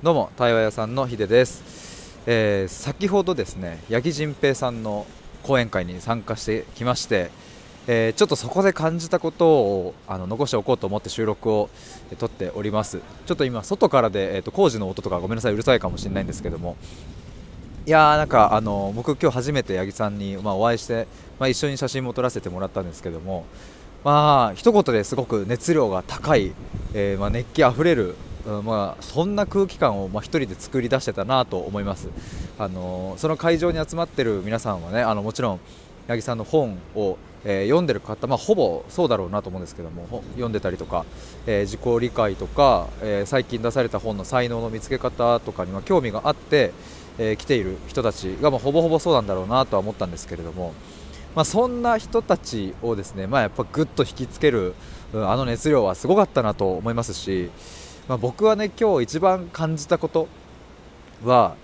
どうも対話屋さんのヒデです、えー、先ほどですね八木仁平さんの講演会に参加してきまして、えー、ちょっとそこで感じたことをあの残しておこうと思って収録を撮っております。ちょっと今外からで、えーと、工事の音とかごめんなさい。うるさいかもしれないんですけども。いやーなんかあの僕今日初めて八木さんに、まあ、お会いして、まあ、一緒に写真も撮らせてもらったんですけども。まあ一言ですごく熱量が高い、えー、まあ、熱気あふれるうんまあ、そんな空気感を、ま、1人で作り出してたなと思います、あのその会場に集まってる皆さんはねあのもちろん八木さんの本を、えー、読んでる方、まあ、ほぼそうだろうなと思うんですけども読んでたりとか、えー、自己理解とか、えー、最近出された本の才能の見つけ方とかには興味があって、え来ている人たちが、まあ、ほぼほぼそうなんだろうなとは思ったんですけれども、まあ、そんな人たちをですね、まあ、やっぱぐっと引きつける、うん、あの熱量はすごかったなと思いますしまあ、僕はね今日一番感じたことは、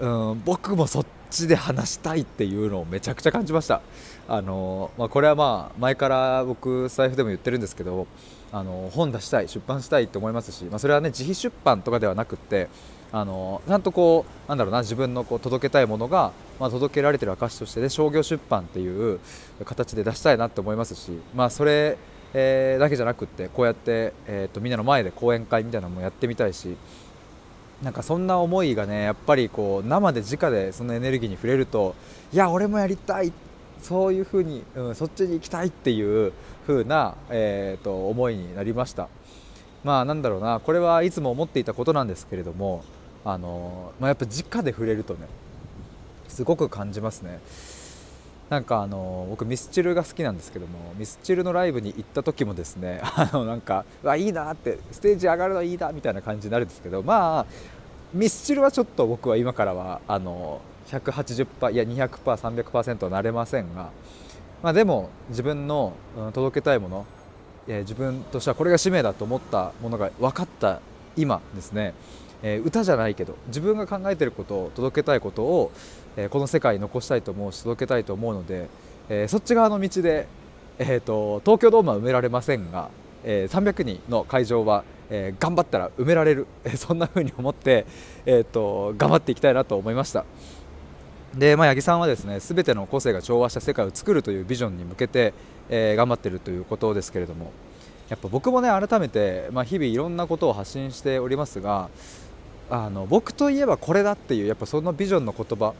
うん、僕もそっちで話したいっていうのをめちゃくちゃ感じました。あのまあ、これはまあ前から僕財布でも言ってるんですけどあの本出したい出版したいと思いますし、まあ、それはね自費出版とかではなくってあのちゃんとこうなんだろうな自分のこう届けたいものが、まあ、届けられてる証としてね商業出版っていう形で出したいなって思いますし、まあ、それえー、だけじゃなくってこうやって、えーと、みんなの前で講演会みたいなのもやってみたいしなんかそんな思いがねやっぱりこう生で直でそのエネルギーに触れるといや俺もやりたいそういうふうに、うん、そっちに行きたいっていう風な、えーと、思いになりました。まあなんだろうなこれはいつも思っていたことなんですけれどもあの、まあ、やっぱ直で触れるとねすごく感じますね。なんかあの僕ミスチルが好きなんですけどもミスチルのライブに行った時もですね あのなんかわいいなってステージ上がるのいいなみたいな感じになるんですけどまあミスチルはちょっと僕は今からはあの180%いや 200%300% はなれませんが、まあ、でも自分の、届けたいもの、え、自分としてはこれが使命だと思ったものが分かった今ですね。えー、歌じゃないけど自分が考えてることを届けたいことを、えー、この世界に残したいと思うし届けたいと思うので、えー、そっち側の道で、えーと、東京ドームは埋められませんが、え300人の会場は、え頑張ったら埋められる、えそんな風に思って、えーと、頑張っていきたいなと思いました。で、まあ、八木さんはですね全ての個性が調和した世界を作るというビジョンに向けて、え頑張ってるということですけれどもやっぱ僕もね改めて、まあ、日々いろんなことを発信しておりますがあの僕といえばこれだっていうやっぱそのビジョンの言葉。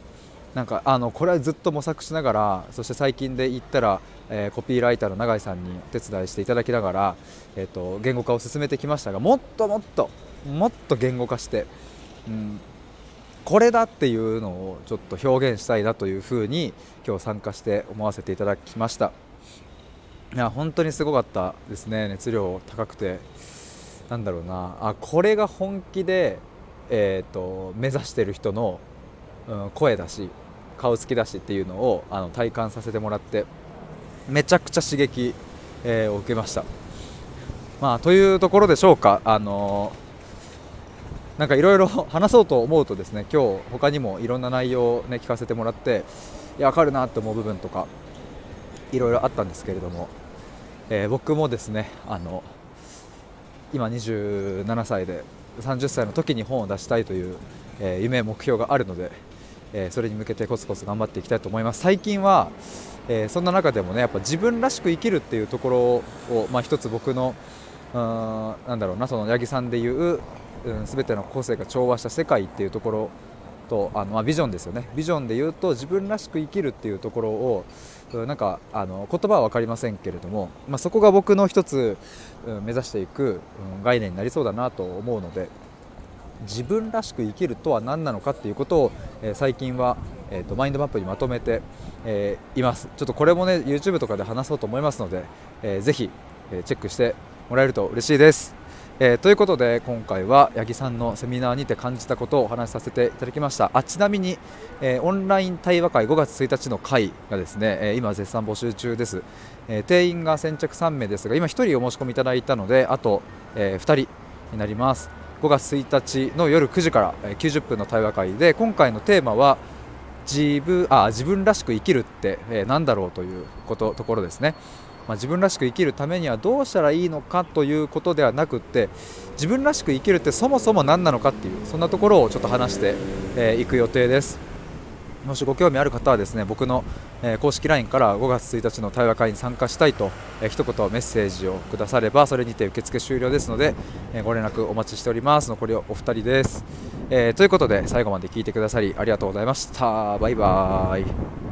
なんかあのこれはずっと模索しながらそして最近で言ったら、えー、コピーライターの永井さんにお手伝いしていただきながら、えーと、言語化を進めてきましたがもっともっともっと言語化して、うん、これだっていうのをちょっと表現したいなというふうに今日参加して思わせていただきました。いや本当にすごかったですね。熱量高くて。なんだろうな。あこれが本気でえーと、目指してる人の、うん、声だし顔つきだしっていうのをあの体感させてもらってめちゃくちゃ刺激、えー、を受けました。まあ、というところでしょうか、あの、なんかいろいろ 話そうと思うとですね今日他にもいろんな内容を、ね、聞かせてもらっていや分かるなって思う部分とかいろいろあったんですけれども、えー、僕もですねあの今27歳で30歳の時に本を出したいという、えー、夢目標があるので、えー、それに向けてコツコツ頑張っていきたいと思います。最近は、えー、そんな中でもねやっぱ自分らしく生きるっていうところを、まあ、一つ僕のうんなんだろうなその八木さんでいう、うん、全ての個性が調和した世界っていうところとあの、まあ、ビジョンですよね。ビジョンで言うと自分らしく生きるっていうところをなんかあの言葉は分かりませんけれども、まあ、そこが僕の一つ、うん、目指していく、うん、概念になりそうだなと思うので自分らしく生きるとは何なのかっていうことを、えー、最近は、えーと、マインドマップにまとめて、えー、います。ちょっとこれもね YouTube とかで話そうと思いますので、えー、ぜひ、えチェックしてもらえると嬉しいです。えー、ということで今回は八木さんのセミナーにて感じたことをお話しさせていただきました。あちなみに、えー、オンライン対話会5月1日の会がですね、えー、今絶賛募集中です、え定員が先着3名ですが今1人お申し込みいただいたのであと、え2人になります。5月1日の夜9時から、90分の対話会で今回のテーマは自分あ自分らしく生きるって、何だろうということところですね。まあ、自分らしく生きるためにはどうしたらいいのかということではなくって自分らしく生きるってそもそも何なのかっていうそんなところをちょっと話してい、えー、く予定です。もしご興味ある方はですね僕の、えー、公式 LINE から5月1日の対話会に参加したいと、えー、一言メッセージをくださればそれにて受付終了ですので、えー、ご連絡お待ちしております。残りお二人です、えー、ということで最後まで聞いてくださりありがとうございました。バイバーイ。